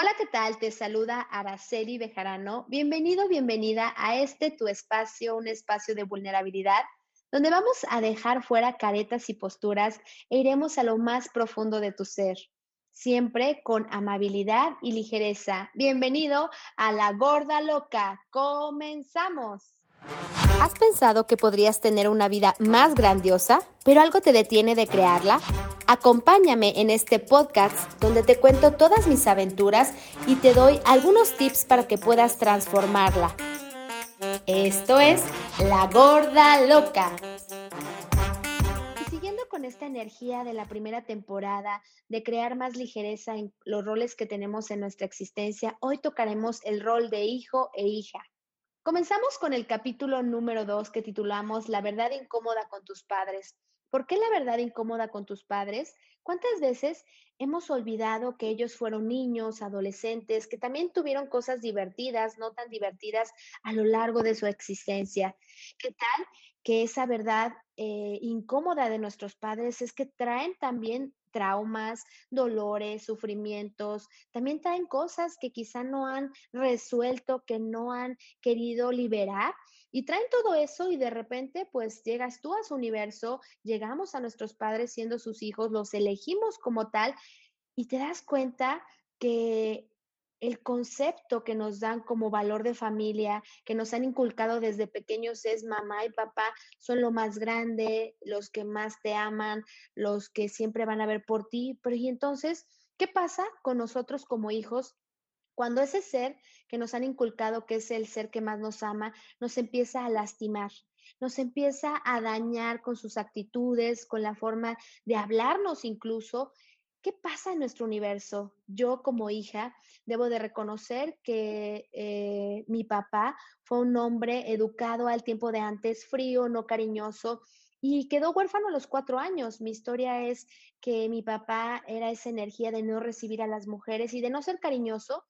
Hola, ¿qué tal? Te saluda Araceli Bejarano. Bienvenido, bienvenida a este tu espacio, un espacio de vulnerabilidad, donde vamos a dejar fuera caretas y posturas e iremos a lo más profundo de tu ser, siempre con amabilidad y ligereza. Bienvenido a La Gorda Loca. Comenzamos. ¿Has pensado que podrías tener una vida más grandiosa, pero algo te detiene de crearla? Acompáñame en este podcast donde te cuento todas mis aventuras y te doy algunos tips para que puedas transformarla. Esto es La Gorda Loca. Y siguiendo con esta energía de la primera temporada, de crear más ligereza en los roles que tenemos en nuestra existencia, hoy tocaremos el rol de hijo e hija. Comenzamos con el capítulo número 2 que titulamos La verdad incómoda con tus padres. ¿Por qué la verdad incómoda con tus padres? ¿Cuántas veces hemos olvidado que ellos fueron niños, adolescentes, que también tuvieron cosas divertidas, no tan divertidas a lo largo de su existencia? ¿Qué tal que esa verdad eh, incómoda de nuestros padres es que traen también traumas, dolores, sufrimientos, también traen cosas que quizá no han resuelto, que no han querido liberar. Y traen todo eso y de repente pues llegas tú a su universo, llegamos a nuestros padres siendo sus hijos, los elegimos como tal y te das cuenta que el concepto que nos dan como valor de familia, que nos han inculcado desde pequeños es mamá y papá son lo más grande, los que más te aman, los que siempre van a ver por ti. Pero y entonces, ¿qué pasa con nosotros como hijos? Cuando ese ser que nos han inculcado, que es el ser que más nos ama, nos empieza a lastimar, nos empieza a dañar con sus actitudes, con la forma de hablarnos incluso, ¿Qué pasa en nuestro universo? Yo como hija debo de reconocer que eh, mi papá fue un hombre educado al tiempo de antes, frío, no cariñoso, y quedó huérfano a los cuatro años. Mi historia es que mi papá era esa energía de no recibir a las mujeres y de no ser cariñoso,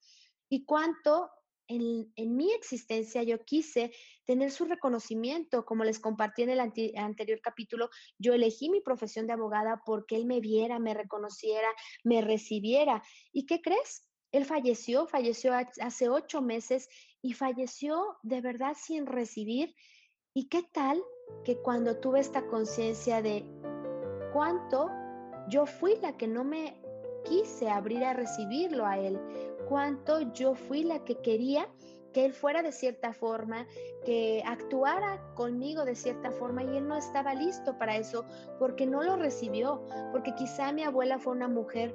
y cuánto en, mi existencia yo quise tener su reconocimiento, como les compartí en el anterior capítulo, yo elegí mi profesión de abogada porque él me viera, me reconociera, me recibiera. ¿Y qué crees? Él falleció, falleció hace ocho meses y falleció de verdad sin recibir. ¿Y qué tal que cuando tuve esta conciencia de cuánto yo fui la que no me quise abrir a recibirlo a él, cuánto yo fui la que quería que él fuera de cierta forma, que actuara conmigo de cierta forma y él no estaba listo para eso porque no lo recibió, porque quizá mi abuela fue una mujer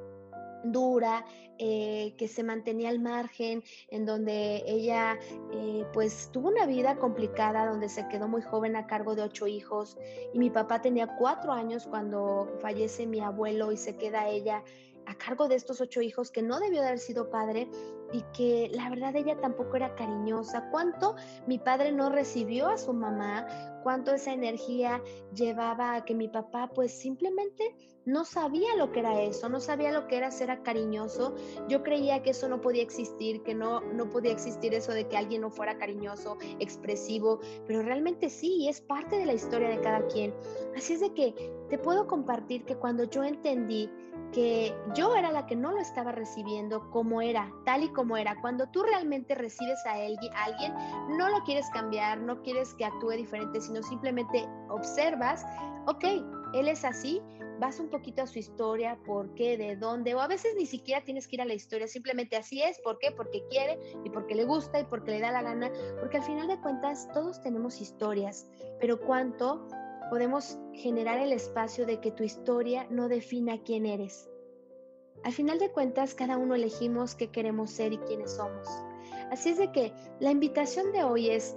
dura, eh, que se mantenía al margen, en donde ella eh, pues tuvo una vida complicada, donde se quedó muy joven a cargo de ocho hijos y mi papá tenía cuatro años cuando fallece mi abuelo y se queda ella a cargo de estos ocho hijos que no debió de haber sido padre y que la verdad ella tampoco era cariñosa. Cuánto mi padre no recibió a su mamá, cuánto esa energía llevaba a que mi papá pues simplemente no sabía lo que era eso, no sabía lo que era ser cariñoso. Yo creía que eso no podía existir, que no, no podía existir eso de que alguien no fuera cariñoso, expresivo, pero realmente sí, es parte de la historia de cada quien. Así es de que te puedo compartir que cuando yo entendí que yo era la que no lo estaba recibiendo como era, tal y como era. Cuando tú realmente recibes a alguien, no lo quieres cambiar, no quieres que actúe diferente, sino simplemente observas, ok, él es así, vas un poquito a su historia, por qué, de dónde, o a veces ni siquiera tienes que ir a la historia, simplemente así es, ¿por qué? Porque quiere y porque le gusta y porque le da la gana, porque al final de cuentas todos tenemos historias, pero cuánto podemos generar el espacio de que tu historia no defina quién eres. Al final de cuentas, cada uno elegimos qué queremos ser y quiénes somos. Así es de que la invitación de hoy es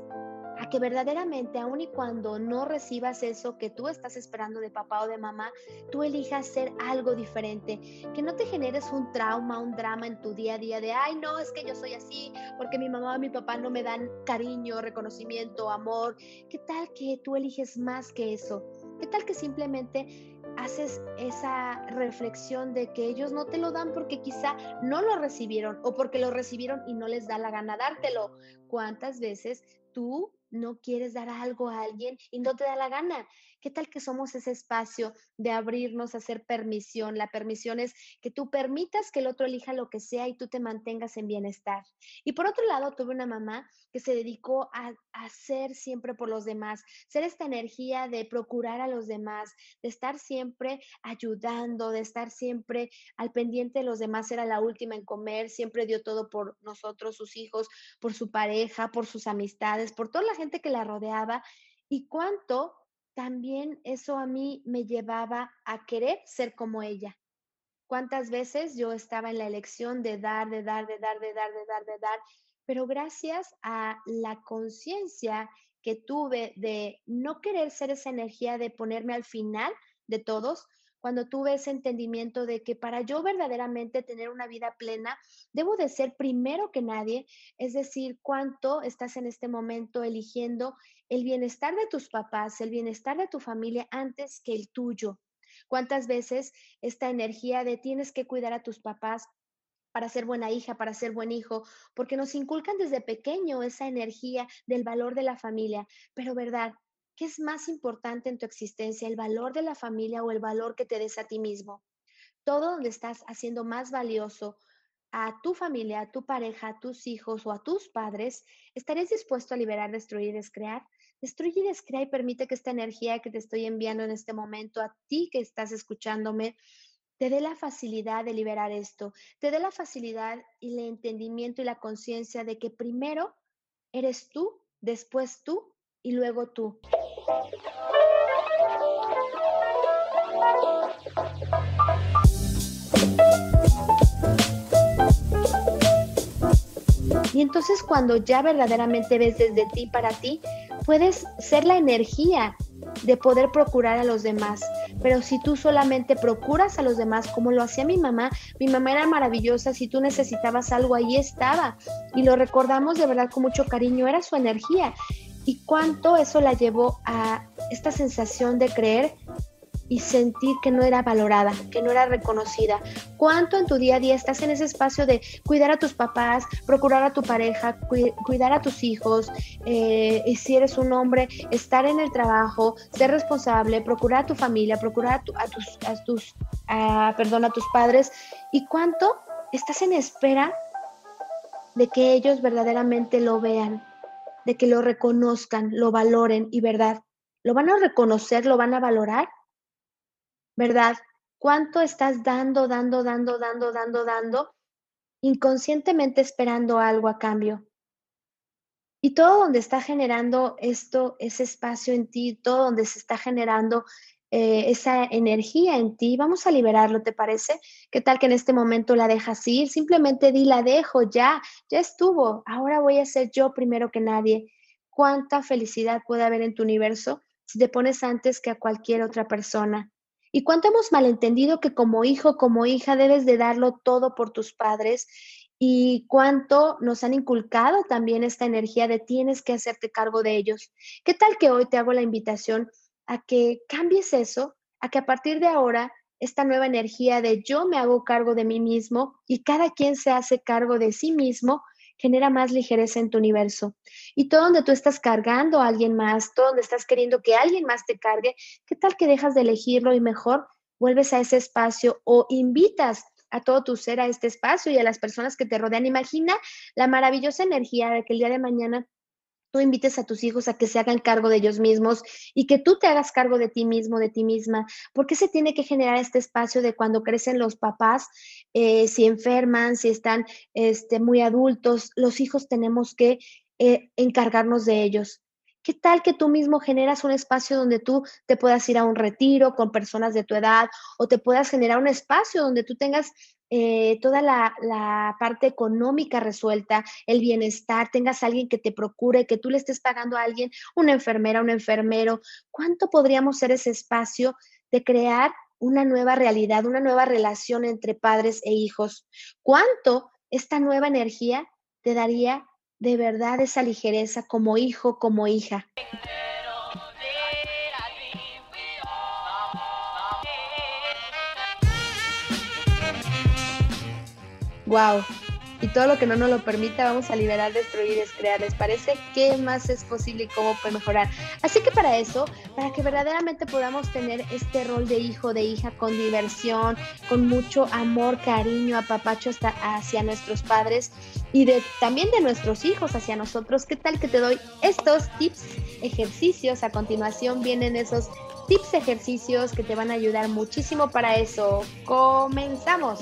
a que verdaderamente, aun y cuando no recibas eso que tú estás esperando de papá o de mamá, tú elijas ser algo diferente, que no te generes un trauma, un drama en tu día a día de, ay, no, es que yo soy así, porque mi mamá o mi papá no me dan cariño, reconocimiento, amor. ¿Qué tal que tú eliges más que eso? ¿Qué tal que simplemente haces esa reflexión de que ellos no te lo dan porque quizá no lo recibieron o porque lo recibieron y no les da la gana dártelo? ¿Cuántas veces tú no quieres dar algo a alguien y no te da la gana. ¿Qué tal que somos ese espacio de abrirnos, hacer permisión? La permisión es que tú permitas que el otro elija lo que sea y tú te mantengas en bienestar. Y por otro lado, tuve una mamá que se dedicó a, hacer siempre por los demás, ser esta energía de procurar a los demás, de estar siempre ayudando, de estar siempre al pendiente de los demás, era la última en comer, siempre dio todo por nosotros, sus hijos, por su pareja, por sus amistades, por toda la gente que la rodeaba. Y cuánto también eso a mí me llevaba a querer ser como ella. ¿Cuántas veces yo estaba en la elección de dar, de dar, de dar, de dar, de dar, de dar? Pero gracias a la conciencia que tuve de no querer ser esa energía de ponerme al final de todos, cuando tuve ese entendimiento de que para yo verdaderamente tener una vida plena, debo de ser primero que nadie, es decir, cuánto estás en este momento eligiendo el bienestar de tus papás, el bienestar de tu familia antes que el tuyo. ¿Cuántas veces esta energía de tienes que cuidar a tus papás para ser buena hija, para ser buen hijo, porque nos inculcan desde pequeño esa energía del valor de la familia, pero verdad, ¿Qué es más importante en tu existencia, el valor de la familia o el valor que te des a ti mismo? Todo donde estás haciendo más valioso a tu familia, a tu pareja, a tus hijos o a tus padres, ¿estarías dispuesto a liberar, destruir y descrear? Destruye y descrea y permite que esta energía que te estoy enviando en este momento, a ti que estás escuchándome, te dé la facilidad de liberar esto, te dé la facilidad y el entendimiento y la conciencia de que primero eres tú, después tú y luego tú. Y entonces cuando ya verdaderamente ves desde ti para ti, puedes ser la energía de poder procurar a los demás. Pero si tú solamente procuras a los demás, como lo hacía mi mamá, mi mamá era maravillosa, si tú necesitabas algo, ahí estaba. Y lo recordamos de verdad con mucho cariño, era su energía y cuánto eso la llevó a esta sensación de creer y sentir que no era valorada, que no era reconocida. ¿Cuánto en tu día a día estás en ese espacio de cuidar a tus papás, procurar a tu pareja, cuidar a tus hijos, eh, y si eres un hombre, estar en el trabajo, ser responsable, procurar a tu familia, procurar a, tus, a tus perdón, a tus padres? ¿Y cuánto estás en espera de que ellos verdaderamente lo vean? De que lo reconozcan, lo valoren y verdad, ¿lo van a reconocer, lo van a valorar? ¿Verdad? ¿Cuánto estás dando, dando, dando, dando, dando, dando, inconscientemente esperando algo a cambio? Y todo donde está generando esto, ese espacio en ti, todo donde se está generando eh, esa energía en ti, vamos a liberarlo, ¿te parece? ¿Qué tal que en este momento la dejas ir? Simplemente di, la dejo, ya, ya estuvo, ahora voy a ser yo primero que nadie. ¿Cuánta felicidad puede haber en tu universo si te pones antes que a cualquier otra persona? ¿Y cuánto hemos malentendido que como hijo, como hija, debes de darlo todo por tus padres? ¿Y cuánto nos han inculcado también esta energía de tienes que hacerte cargo de ellos? ¿Qué tal que hoy te hago la invitación a que cambies eso, a que a partir de ahora esta nueva energía de yo me hago cargo de mí mismo y cada quien se hace cargo de sí mismo, genera más ligereza en tu universo. Y todo donde tú estás cargando a alguien más, todo donde estás queriendo que alguien más te cargue, ¿qué tal que dejas de elegirlo y mejor vuelves a ese espacio o invitas a todo tu ser a este espacio y a las personas que te rodean? Imagina la maravillosa energía de que el día de mañana tú invites a tus hijos a que se hagan cargo de ellos mismos y que tú te hagas cargo de ti mismo, de ti misma. ¿Por qué se tiene que generar este espacio de cuando crecen los papás, eh, si enferman, si están este, muy adultos, los hijos tenemos que eh, encargarnos de ellos? ¿Qué tal que tú mismo generas un espacio donde tú te puedas ir a un retiro con personas de tu edad o te puedas generar un espacio donde tú tengas eh, toda la, parte económica resuelta, el bienestar, tengas a alguien que te procure, que tú le estés pagando a alguien, una enfermera, un enfermero? ¿Cuánto podríamos ser ese espacio de crear una nueva realidad, una nueva relación entre padres e hijos? ¿Cuánto esta nueva energía te daría de verdad esa ligereza como hijo, como hija. Wow, y todo lo que no nos lo permita, vamos a liberar, destruir y descrear. ¿Les parece qué más es posible y cómo puede mejorar? Así que para eso, para que verdaderamente podamos tener este rol de hijo, de hija con diversión, con mucho amor, cariño, apapacho hasta hacia nuestros padres y de, también de nuestros hijos hacia nosotros, ¿qué tal que te doy estos tips, ejercicios? A continuación vienen esos tips, ejercicios que te van a ayudar muchísimo para eso. Comenzamos.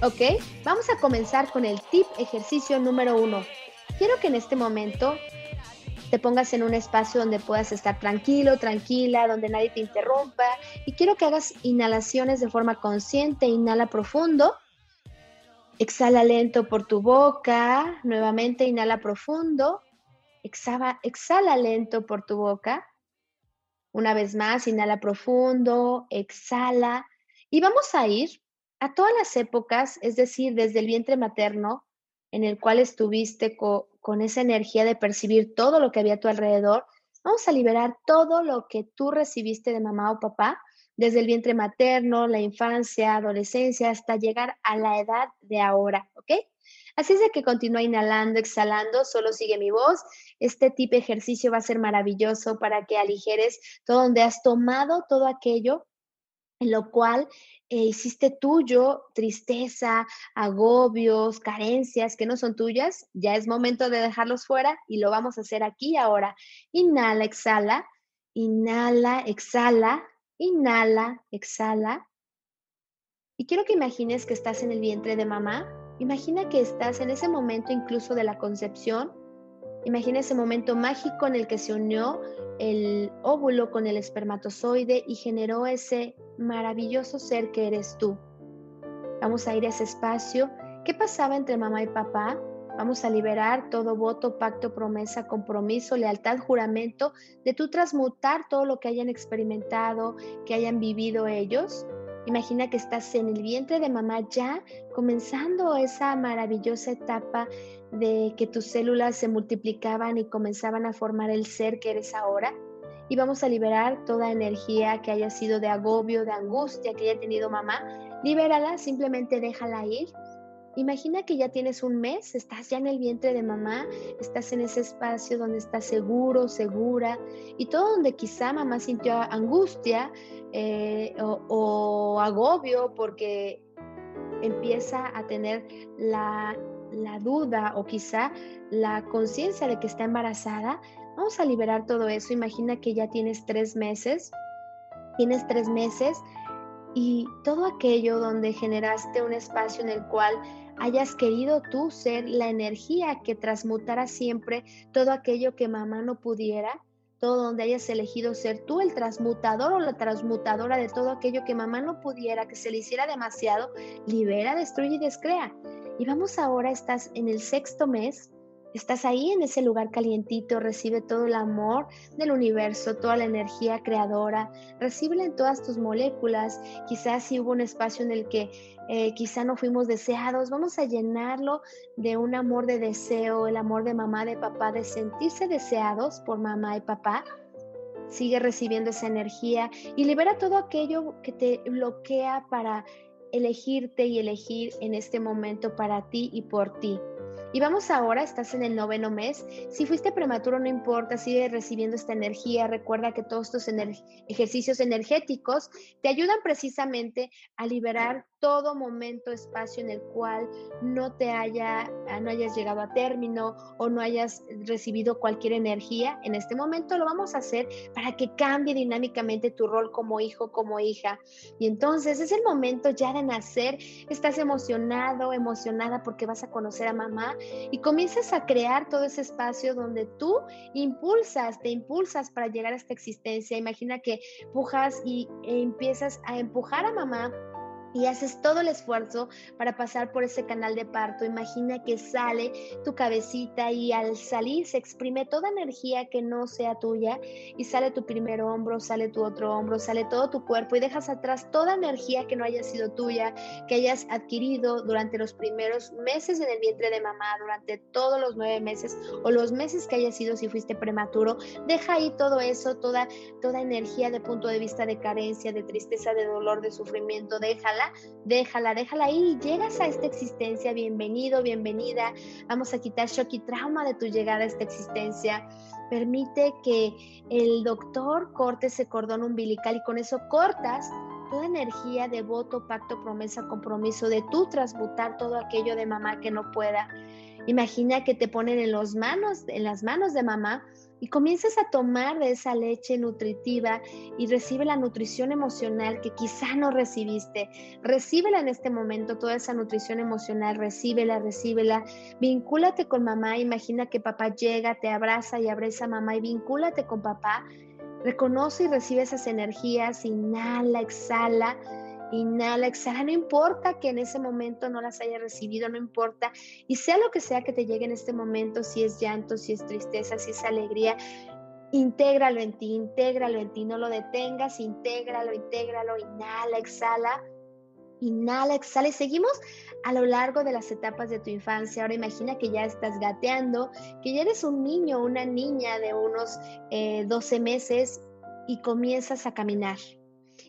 Ok, vamos a comenzar con el tip ejercicio número uno. Quiero que en este momento te pongas en un espacio donde puedas estar tranquilo, tranquila, donde nadie te interrumpa. Y quiero que hagas inhalaciones de forma consciente. Inhala profundo. Exhala lento por tu boca. Nuevamente inhala profundo. Exhala, exhala lento por tu boca. Una vez más, inhala profundo, exhala. Y vamos a ir a todas las épocas, es decir, desde el vientre materno, en el cual estuviste con esa energía de percibir todo lo que había a tu alrededor, vamos a liberar todo lo que tú recibiste de mamá o papá, desde el vientre materno, la infancia, adolescencia, hasta llegar a la edad de ahora, ¿ok? Así es de que continúa inhalando, exhalando, solo sigue mi voz. Este tipo de ejercicio va a ser maravilloso para que aligeres todo donde has tomado todo aquello en lo cual eh, hiciste tuyo tristeza, agobios, carencias que no son tuyas, ya es momento de dejarlos fuera y lo vamos a hacer aquí ahora. Inhala, exhala, inhala, exhala, inhala, exhala. Y quiero que imagines que estás en el vientre de mamá Imagina que estás en ese momento incluso de la concepción. Imagina ese momento mágico en el que se unió el óvulo con el espermatozoide y generó ese maravilloso ser que eres tú. Vamos a ir a ese espacio. ¿Qué pasaba entre mamá y papá? Vamos a liberar todo voto, pacto, promesa, compromiso, lealtad, juramento, de tú transmutar todo lo que hayan experimentado, que hayan vivido ellos Imagina que estás en el vientre de mamá ya comenzando esa maravillosa etapa de que tus células se multiplicaban y comenzaban a formar el ser que eres ahora. Y vamos a liberar toda energía que haya sido de agobio, de angustia que haya tenido mamá. Libérala, simplemente déjala ir Imagina que ya tienes un mes, estás ya en el vientre de mamá, estás en ese espacio donde estás seguro, segura, y todo donde quizá mamá sintió angustia eh, o, agobio porque empieza a tener la, la duda o quizá la conciencia de que está embarazada, vamos a liberar todo eso. Imagina que ya tienes tres meses, tienes tres meses y todo aquello donde generaste un espacio en el cual hayas querido tú ser la energía que transmutara siempre todo aquello que mamá no pudiera, todo donde hayas elegido ser tú el transmutador o la transmutadora de todo aquello que mamá no pudiera, que se le hiciera demasiado, libera, destruye y descrea. Y vamos ahora, estás en el sexto mes, Estás ahí en ese lugar calientito, recibe todo el amor del universo, toda la energía creadora, recíbela en todas tus moléculas. Quizás si hubo un espacio en el que eh, quizá no fuimos deseados, vamos a llenarlo de un amor de deseo, el amor de mamá, de papá, de sentirse deseados por mamá y papá. Sigue recibiendo esa energía y libera todo aquello que te bloquea para elegirte y elegir en este momento para ti y por ti. Y vamos ahora, estás en el noveno mes. Si fuiste prematuro, no importa, sigue recibiendo esta energía. Recuerda que todos estos ejercicios energéticos te ayudan precisamente a liberar todo momento, espacio en el cual no te haya, no hayas llegado a término o no hayas recibido cualquier energía. En este momento lo vamos a hacer para que cambie dinámicamente tu rol como hijo, como hija. Y entonces es el momento ya de nacer. Estás emocionado, emocionada porque vas a conocer a mamá y comienzas a crear todo ese espacio donde tú impulsas, te impulsas para llegar a esta existencia. Imagina que pujas y e empiezas a empujar a mamá y haces todo el esfuerzo para pasar por ese canal de parto. Imagina que sale tu cabecita y al salir se exprime toda energía que no sea tuya y sale tu primer hombro, sale tu otro hombro, sale todo tu cuerpo y dejas atrás toda energía que no haya sido tuya, que hayas adquirido durante los primeros meses en el vientre de mamá, durante todos los nueve meses o los meses que haya sido si fuiste prematuro. Deja ahí todo eso, toda, toda energía de punto de vista de carencia, de tristeza, de dolor, de sufrimiento, déjala déjala, déjala, ahí. Llegas a esta existencia, bienvenido, bienvenida. Vamos a quitar shock y trauma de tu llegada a esta existencia. Permite que el doctor corte ese cordón umbilical y con eso cortas toda energía de voto, pacto, promesa, compromiso, de tú transmutar todo aquello de mamá que no pueda. Imagina que te ponen en, los manos, en las manos de mamá y comienzas a tomar de esa leche nutritiva y recibe la nutrición emocional que quizá no recibiste. Recíbela en este momento, toda esa nutrición emocional, recíbela, recíbela. Vincúlate con mamá, imagina que papá llega, te abraza y abraza a mamá y vincúlate con papá. Reconoce y recibe esas energías, inhala, exhala Inhala, exhala, no importa que en ese momento no las haya recibido, no importa. Y sea lo que sea que te llegue en este momento, si es llanto, si es tristeza, si es alegría, intégralo en ti, intégralo en ti, no lo detengas, intégralo, intégralo, inhala, exhala. Inhala, exhala y seguimos a lo largo de las etapas de tu infancia. Ahora imagina que ya estás gateando, que ya eres un niño, una niña de unos 12 eh, meses y comienzas a caminar.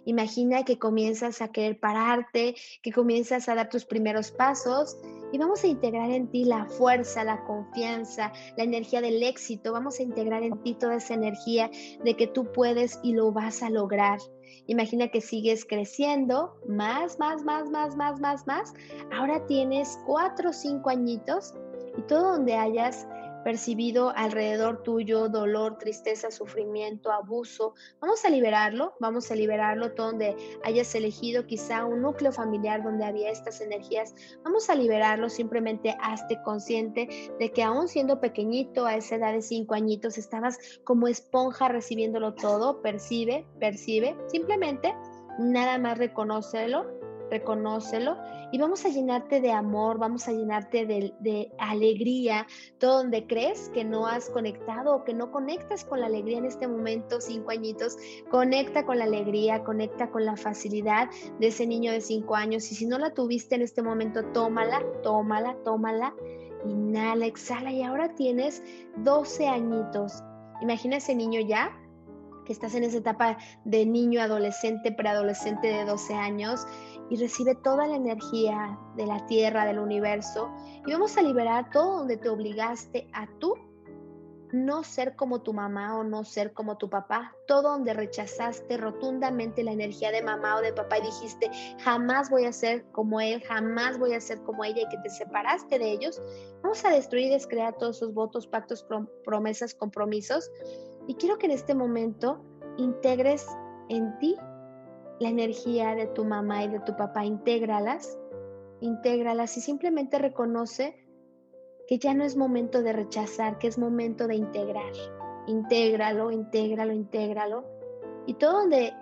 Imagina que comienzas a querer pararte, que comienzas a dar tus primeros pasos y vamos a integrar en ti la fuerza, la confianza, la energía del éxito. Vamos a integrar en ti toda esa energía de que tú puedes y lo vas a lograr. Imagina que sigues creciendo más, más, más, más, más, más, más. Ahora tienes cuatro o cinco añitos y todo donde hayas percibido alrededor tuyo, dolor, tristeza, sufrimiento, abuso. Vamos a liberarlo, vamos a liberarlo donde hayas elegido quizá un núcleo familiar donde había estas energías. Vamos a liberarlo, simplemente hazte consciente de que aún siendo pequeñito, a esa edad de cinco añitos, estabas como esponja recibiéndolo todo, percibe, percibe, simplemente nada más reconócelo reconócelo y vamos a llenarte de amor, vamos a llenarte de, alegría, todo donde crees que no has conectado o que no conectas con la alegría en este momento, cinco añitos, conecta con la alegría, conecta con la facilidad de ese niño de cinco años y si no la tuviste en este momento, tómala, tómala, tómala. Inhala, exhala y ahora tienes 12 añitos. Imagina ese niño ya que estás en esa etapa de niño, adolescente, preadolescente de 12 años y recibe toda la energía de la tierra, del universo y vamos a liberar todo donde te obligaste a tú no ser como tu mamá o no ser como tu papá, todo donde rechazaste rotundamente la energía de mamá o de papá y dijiste, jamás voy a ser como él, jamás voy a ser como ella y que te separaste de ellos, vamos a destruir y descrear todos esos votos, pactos, promesas, compromisos. Y quiero que en este momento integres en ti la energía de tu mamá y de tu papá, intégralas, intégralas y simplemente reconoce que ya no es momento de rechazar, que es momento de integrar. Intégralo, intégralo, intégralo. Y todo donde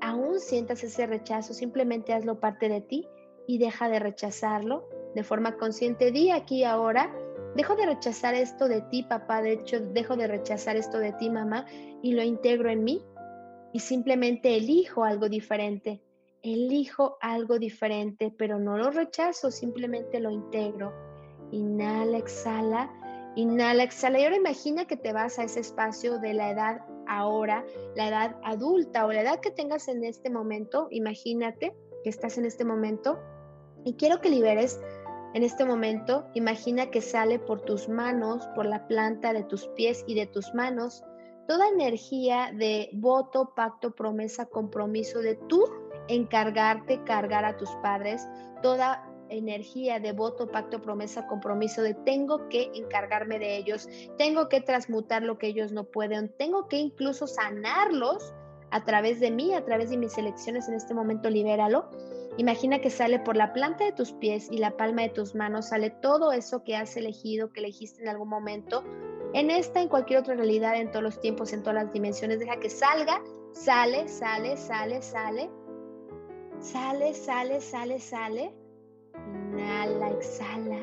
aún sientas ese rechazo, simplemente hazlo parte de ti y deja de rechazarlo de forma consciente. Di aquí ahora, dejo de rechazar esto de ti, papá, de hecho, dejo de rechazar esto de ti, mamá, y lo integro en mí y simplemente elijo algo diferente. Elijo algo diferente, pero no lo rechazo, simplemente lo integro. Inhala, exhala, inhala, exhala. Y ahora imagina que te vas a ese espacio de la edad ahora, la edad adulta o la edad que tengas en este momento. Imagínate que estás en este momento y quiero que liberes en este momento. Imagina que sale por tus manos, por la planta de tus pies y de tus manos toda energía de voto, pacto, promesa, compromiso de tú encargarte, cargar a tus padres, toda energía de voto, pacto, promesa, compromiso de tengo que encargarme de ellos, tengo que transmutar lo que ellos no pueden, tengo que incluso sanarlos a través de mí, a través de mis elecciones en este momento, libéralo. Imagina que sale por la planta de tus pies y la palma de tus manos, sale todo eso que has elegido, que elegiste en algún momento, en esta, en cualquier otra realidad, en todos los tiempos, en todas las dimensiones. Deja que salga, sale, sale, sale, sale. Sale, sale, sale, sale. Inhala, exhala.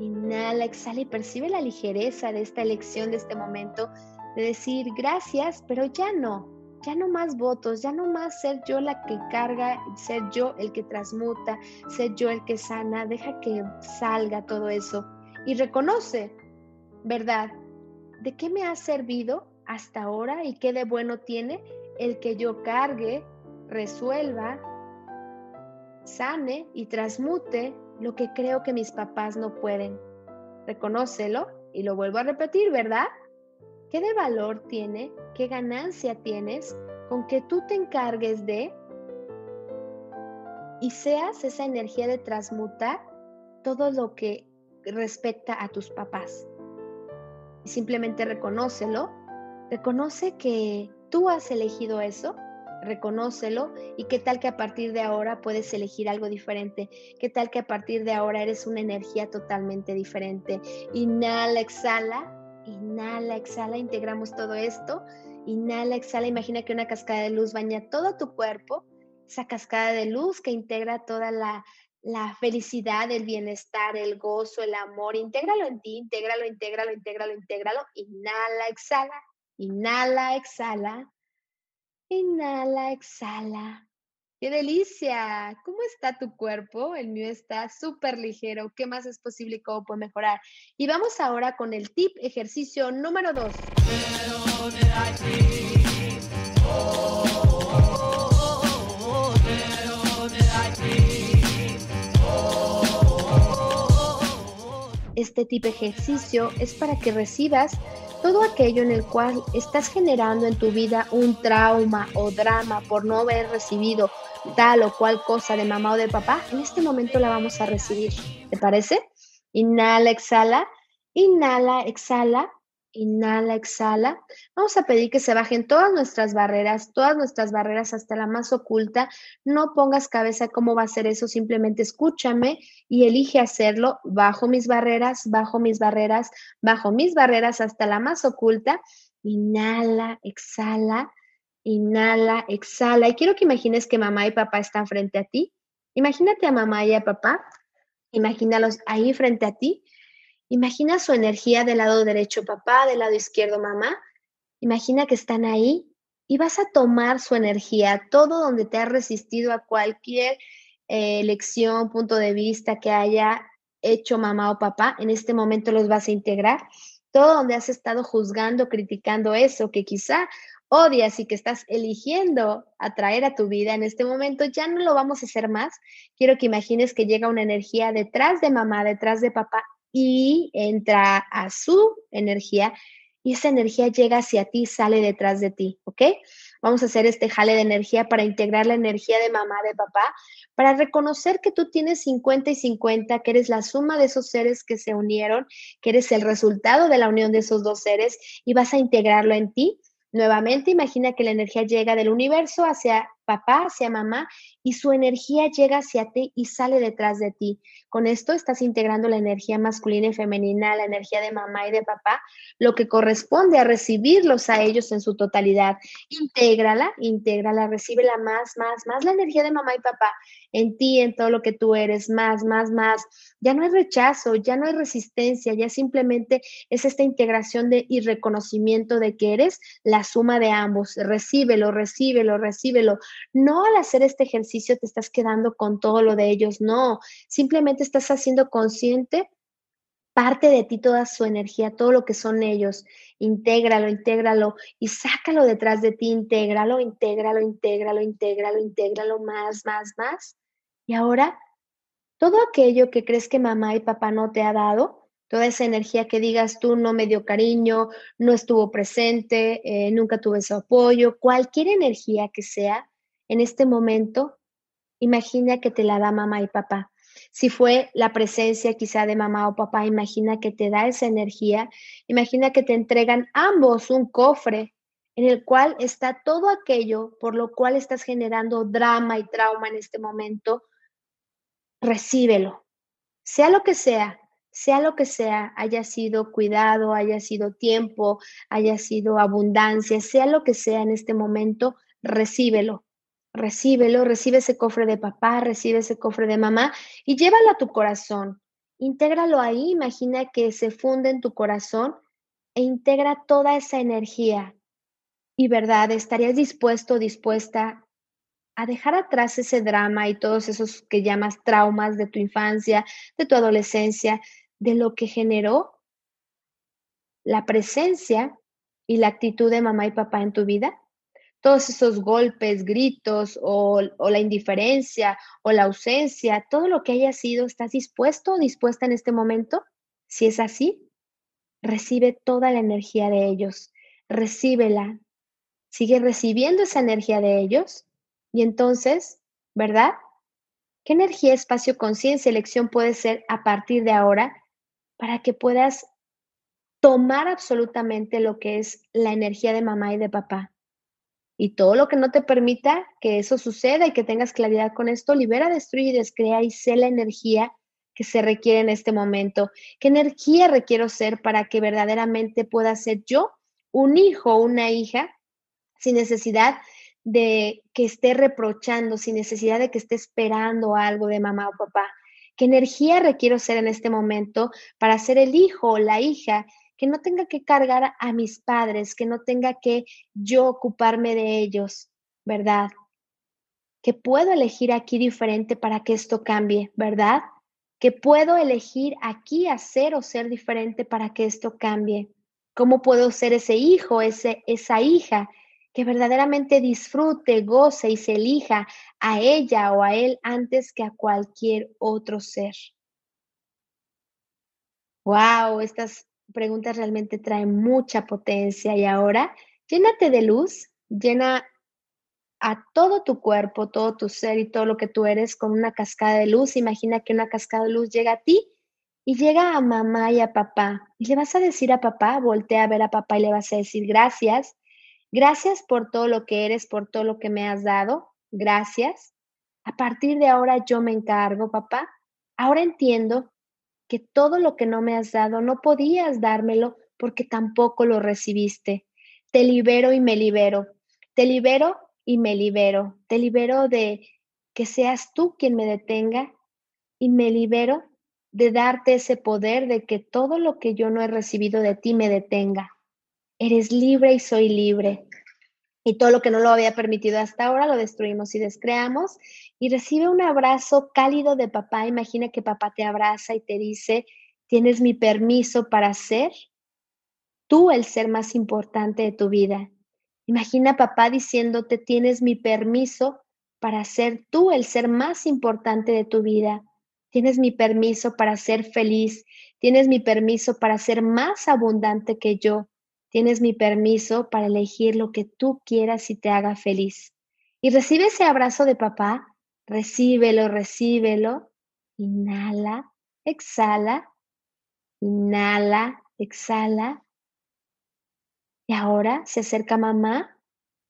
Inhala, exhala y percibe la ligereza de esta elección, de este momento, de decir gracias, pero ya no, ya no más votos, ya no más ser yo la que carga, ser yo el que transmuta, ser yo el que sana, deja que salga todo eso y reconoce, ¿verdad? ¿De qué me ha servido hasta ahora y qué de bueno tiene el que yo cargue, resuelva, sane y transmute lo que creo que mis papás no pueden? Reconócelo y lo vuelvo a repetir, ¿verdad? ¿Qué de valor tiene? ¿Qué ganancia tienes con que tú te encargues de y seas esa energía de transmutar todo lo que respecta a tus papás? Simplemente reconócelo, reconoce que tú has elegido eso, reconócelo. Y qué tal que a partir de ahora puedes elegir algo diferente, qué tal que a partir de ahora eres una energía totalmente diferente. Inhala, exhala Inhala, exhala, integramos todo esto. Inhala, exhala, imagina que una cascada de luz baña todo tu cuerpo. Esa cascada de luz que integra toda la, la felicidad, el bienestar, el gozo, el amor. Intégralo en ti, intégralo, intégralo, intégralo, intégralo. Inhala, exhala, inhala, exhala. Inhala, exhala. ¡Qué delicia! ¿Cómo está tu cuerpo? El mío está súper ligero. ¿Qué más es posible y cómo puede mejorar? Y vamos ahora con el tip ejercicio número dos. Este tip ejercicio es para que recibas todo aquello en el cual estás generando en tu vida un trauma o drama por no haber recibido tal o cual cosa de mamá o de papá, en este momento la vamos a recibir. ¿Te parece? Inhala, exhala, inhala, exhala, inhala, exhala. Vamos a pedir que se bajen todas nuestras barreras, todas nuestras barreras hasta la más oculta. No pongas cabeza cómo va a ser eso, simplemente escúchame y elige hacerlo. Bajo mis barreras, bajo mis barreras, bajo mis barreras hasta la más oculta. Inhala, exhala. Inhala, exhala. Y quiero que imagines que mamá y papá están frente a ti. Imagínate a mamá y a papá. Imagínalos ahí frente a ti. Imagina su energía del lado derecho papá, del lado izquierdo mamá. Imagina que están ahí y vas a tomar su energía, todo donde te has resistido a cualquier eh, elección, punto de vista que haya hecho mamá o papá. En este momento los vas a integrar. Todo donde has estado juzgando, criticando eso, que quizá odias y que estás eligiendo atraer a tu vida en este momento, ya no lo vamos a hacer más. Quiero que imagines que llega una energía detrás de mamá, detrás de papá y entra a su energía y esa energía llega hacia ti, sale detrás de ti, ¿ok? Vamos a hacer este jale de energía para integrar la energía de mamá, de papá, para reconocer que tú tienes 50 y 50, que eres la suma de esos seres que se unieron, que eres el resultado de la unión de esos dos seres y vas a integrarlo en ti Nuevamente, imagina que la energía llega del universo hacia papá, hacia mamá, y su energía llega hacia ti y sale detrás de ti. Con esto estás integrando la energía masculina y femenina, la energía de mamá y de papá, lo que corresponde a recibirlos a ellos en su totalidad. Intégrala, intégrala, recíbela más, más, más la energía de mamá y papá en ti, en todo lo que tú eres, más, más, más. Ya no hay rechazo, ya no hay resistencia, ya simplemente es esta integración de, y reconocimiento de que eres la suma de ambos. Recíbelo, recíbelo, recíbelo. No al hacer este ejercicio te estás quedando con todo lo de ellos, no. Simplemente estás haciendo consciente parte de ti toda su energía, todo lo que son ellos. Intégralo, intégralo y sácalo detrás de ti, intégralo, intégralo, intégralo, intégralo, intégralo más, más, más. Y ahora, todo aquello que crees que mamá y papá no te ha dado, toda esa energía que digas tú no me dio cariño, no estuvo presente, eh, nunca tuve su apoyo, cualquier energía que sea, en este momento, imagina que te la da mamá y papá. Si fue la presencia quizá de mamá o papá, imagina que te da esa energía, imagina que te entregan ambos un cofre en el cual está todo aquello por lo cual estás generando drama y trauma en este momento, recíbelo. Sea lo que sea, sea lo que sea, haya sido cuidado, haya sido tiempo, haya sido abundancia, sea lo que sea en este momento, recíbelo. Recíbelo, recibe ese cofre de papá, recibe ese cofre de mamá y llévalo a tu corazón. Intégralo ahí, imagina que se funde en tu corazón e integra toda esa energía. Y verdad, estarías dispuesto o dispuesta a dejar atrás ese drama y todos esos que llamas traumas de tu infancia, de tu adolescencia, de lo que generó la presencia y la actitud de mamá y papá en tu vida? Todos esos golpes, gritos o, la indiferencia o la ausencia, todo lo que haya sido, ¿estás dispuesto o dispuesta en este momento? Si es así, recibe toda la energía de ellos, recíbela, sigue recibiendo esa energía de ellos y entonces, ¿verdad? ¿Qué energía, espacio, conciencia, elección puede ser a partir de ahora para que puedas tomar absolutamente lo que es la energía de mamá y de papá. Y todo lo que no te permita que eso suceda y que tengas claridad con esto, libera, destruye y descrea y sé la energía que se requiere en este momento. ¿Qué energía requiero ser para que verdaderamente pueda ser yo un hijo o una hija sin necesidad de que esté reprochando, sin necesidad de que esté esperando algo de mamá o papá? ¿Qué energía requiero ser en este momento para ser el hijo o la hija que no tenga que cargar a mis padres, que no tenga que yo ocuparme de ellos, ¿verdad? Que puedo elegir aquí diferente para que esto cambie, ¿verdad? Que puedo elegir aquí hacer o ser diferente para que esto cambie. ¿Cómo puedo ser ese hijo, ese, esa hija que verdaderamente disfrute, goce y se elija a ella o a él antes que a cualquier otro ser? Wow, estas preguntas realmente traen mucha potencia y ahora llénate de luz, llena a todo tu cuerpo, todo tu ser y todo lo que tú eres con una cascada de luz. Imagina que una cascada de luz llega a ti y llega a mamá y a papá. Y le vas a decir a papá, voltea a ver a papá y le vas a decir gracias. Gracias por todo lo que eres, por todo lo que me has dado. Gracias. A partir de ahora yo me encargo, papá. Ahora entiendo que todo lo que no me has dado no podías dármelo porque tampoco lo recibiste. Te libero y me libero. Te libero y me libero. Te libero de que seas tú quien me detenga y me libero de darte ese poder de que todo lo que yo no he recibido de ti me detenga. Eres libre y soy libre y todo lo que no lo había permitido hasta ahora lo destruimos y descreamos y recibe un abrazo cálido de papá. Imagina que papá te abraza y te dice, tienes mi permiso para ser tú el ser más importante de tu vida. Imagina papá diciéndote, tienes mi permiso para ser tú el ser más importante de tu vida. Tienes mi permiso para ser feliz. Tienes mi permiso para ser más abundante que yo. Tienes mi permiso para elegir lo que tú quieras y te haga feliz. Y recibe ese abrazo de papá, recíbelo, recíbelo. Inhala, exhala, inhala, exhala. Y ahora se acerca mamá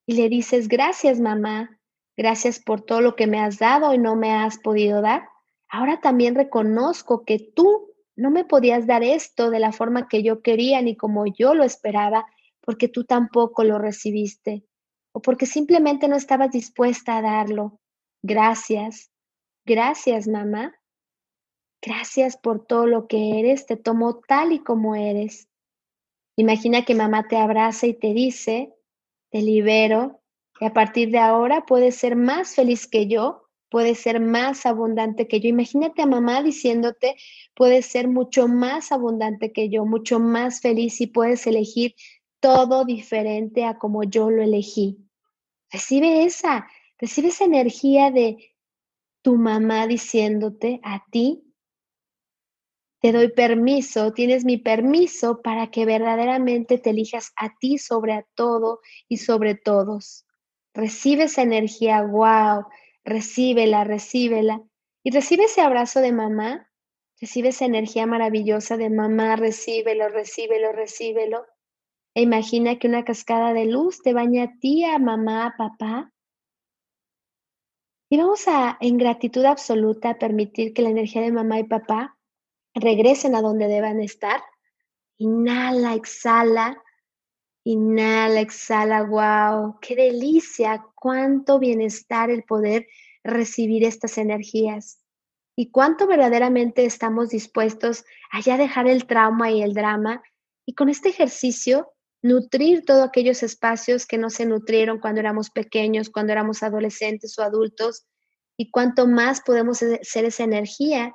y le dices, gracias mamá, gracias por todo lo que me has dado y no me has podido dar. Ahora también reconozco que tú no me podías dar esto de la forma que yo quería ni como yo lo esperaba, porque tú tampoco lo recibiste o porque simplemente no estabas dispuesta a darlo. Gracias, gracias mamá. Gracias por todo lo que eres, te tomo tal y como eres. Imagina que mamá te abraza y te dice, te libero, y a partir de ahora puedes ser más feliz que yo puede ser más abundante que yo. Imagínate a mamá diciéndote, puedes ser mucho más abundante que yo, mucho más feliz y puedes elegir todo diferente a como yo lo elegí. Recibe esa, recibe esa energía de tu mamá diciéndote a ti, te doy permiso, tienes mi permiso para que verdaderamente te elijas a ti sobre todo y sobre todos. Recibe esa energía, wow, recíbela, recíbela. Y recibe ese abrazo de mamá, recibe esa energía maravillosa de mamá, recíbelo, recíbelo, recíbelo. E imagina que una cascada de luz te baña a ti, a mamá, a papá. Y vamos a, en gratitud absoluta, permitir que la energía de mamá y papá regresen a donde deban estar. Inhala, exhala. Inhala, exhala, wow, qué delicia, cuánto bienestar el poder recibir estas energías. Y cuánto verdaderamente estamos dispuestos a ya dejar el trauma y el drama y con este ejercicio nutrir todos aquellos espacios que no se nutrieron cuando éramos pequeños, cuando éramos adolescentes o adultos y cuánto más podemos ser esa energía,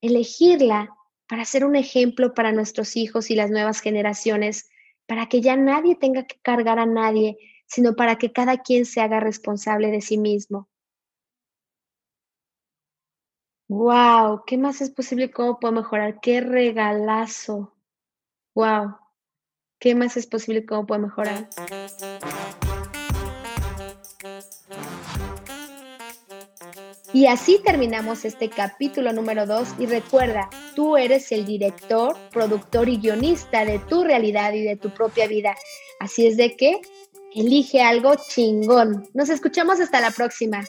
elegirla para ser un ejemplo para nuestros hijos y las nuevas generaciones, para que ya nadie tenga que cargar a nadie, sino para que cada quien se haga responsable de sí mismo. Wow, ¿qué más es posible? ¿Cómo puedo mejorar? ¡Qué regalazo! Wow, ¿qué más es posible? ¿Cómo puedo mejorar? Y así terminamos este capítulo número 2 y recuerda, tú eres el director, productor y guionista de tu realidad y de tu propia vida. Así es de que elige algo chingón. Nos escuchamos hasta la próxima.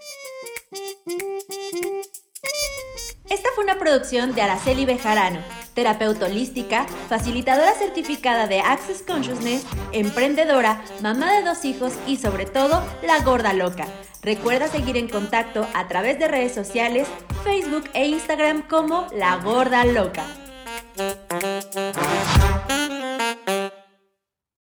Esta fue una producción de Araceli Bejarano, terapeuta holística, facilitadora certificada de Access Consciousness, emprendedora, mamá de dos hijos y sobre todo la gorda loca. Recuerda seguir en contacto a través de redes sociales, Facebook e Instagram como La Gorda Loca.